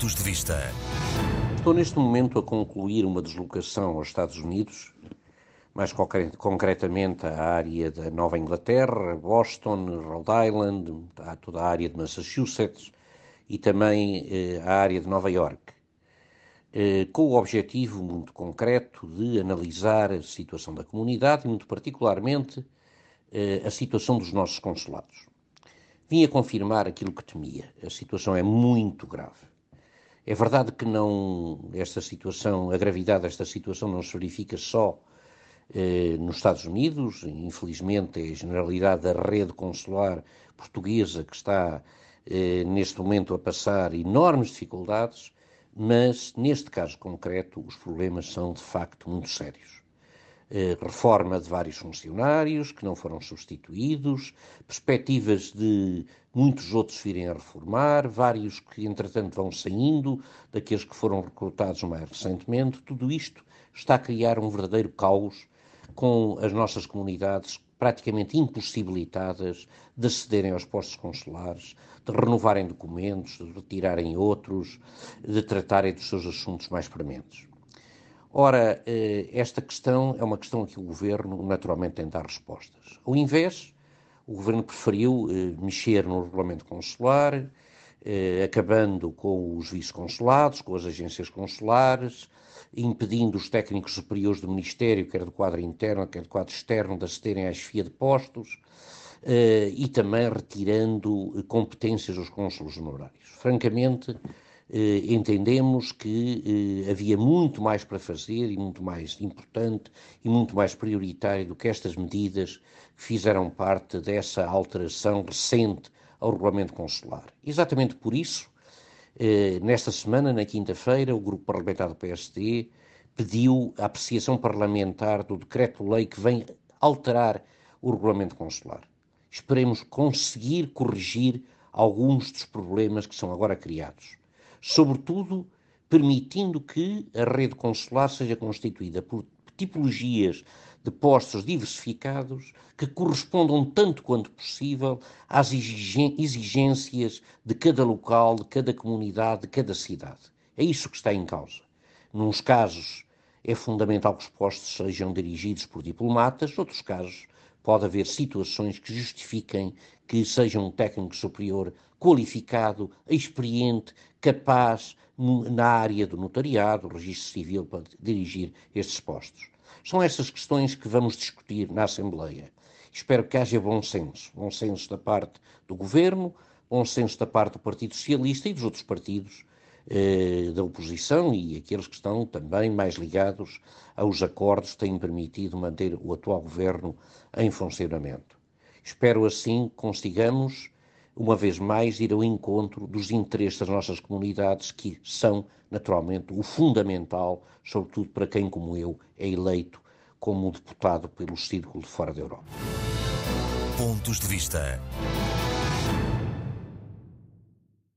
Pontos de Vista. Estou neste momento a concluir uma deslocação aos Estados Unidos, mais concretamente à área da Nova Inglaterra, Boston, Rhode Island, toda a área de Massachusetts e também eh, a área de Nova York, eh, com o objetivo muito concreto de analisar a situação da comunidade e, muito particularmente, eh, a situação dos nossos consulados. Vim a confirmar aquilo que temia. A situação é muito grave. É verdade que não esta situação, a gravidade desta situação não se verifica só eh, nos Estados Unidos, infelizmente é a generalidade da rede consular portuguesa que está eh, neste momento a passar enormes dificuldades, mas neste caso concreto os problemas são de facto muito sérios. Eh, reforma de vários funcionários que não foram substituídos, perspectivas de muitos outros virem a reformar, vários que entretanto vão saindo, daqueles que foram recrutados mais recentemente, tudo isto está a criar um verdadeiro caos com as nossas comunidades praticamente impossibilitadas de acederem aos postos consulares, de renovarem documentos, de retirarem outros, de tratarem dos seus assuntos mais prementes. Ora, eh, esta questão é uma questão que o Governo naturalmente tem de dar respostas. Ao invés, o Governo preferiu eh, mexer no regulamento consular, eh, acabando com os vice-consulados, com as agências consulares, impedindo os técnicos superiores do Ministério, quer do quadro interno, quer do quadro externo, de acederem à chefia de postos, e também retirando competências aos cônsulos honorários. Francamente, entendemos que eh, havia muito mais para fazer e muito mais importante e muito mais prioritário do que estas medidas que fizeram parte dessa alteração recente ao regulamento consular. Exatamente por isso, eh, nesta semana, na quinta-feira, o grupo parlamentar do PSD pediu a apreciação parlamentar do decreto-lei que vem alterar o regulamento consular. Esperemos conseguir corrigir alguns dos problemas que são agora criados sobretudo permitindo que a rede consular seja constituída por tipologias de postos diversificados que correspondam tanto quanto possível às exigências de cada local, de cada comunidade, de cada cidade. É isso que está em causa. Nos casos é fundamental que os postos sejam dirigidos por diplomatas, noutros casos pode haver situações que justifiquem que seja um técnico superior qualificado, experiente, capaz na área do notariado, do registro civil, para dirigir estes postos. São essas questões que vamos discutir na Assembleia. Espero que haja bom senso, bom senso da parte do Governo, bom senso da parte do Partido Socialista e dos outros partidos eh, da oposição e aqueles que estão também mais ligados aos acordos que têm permitido manter o atual governo em funcionamento. Espero assim consigamos, uma vez mais, ir ao encontro dos interesses das nossas comunidades, que são, naturalmente, o fundamental, sobretudo para quem, como eu, é eleito como deputado pelo Círculo de Fora da Europa. Pontos de Vista.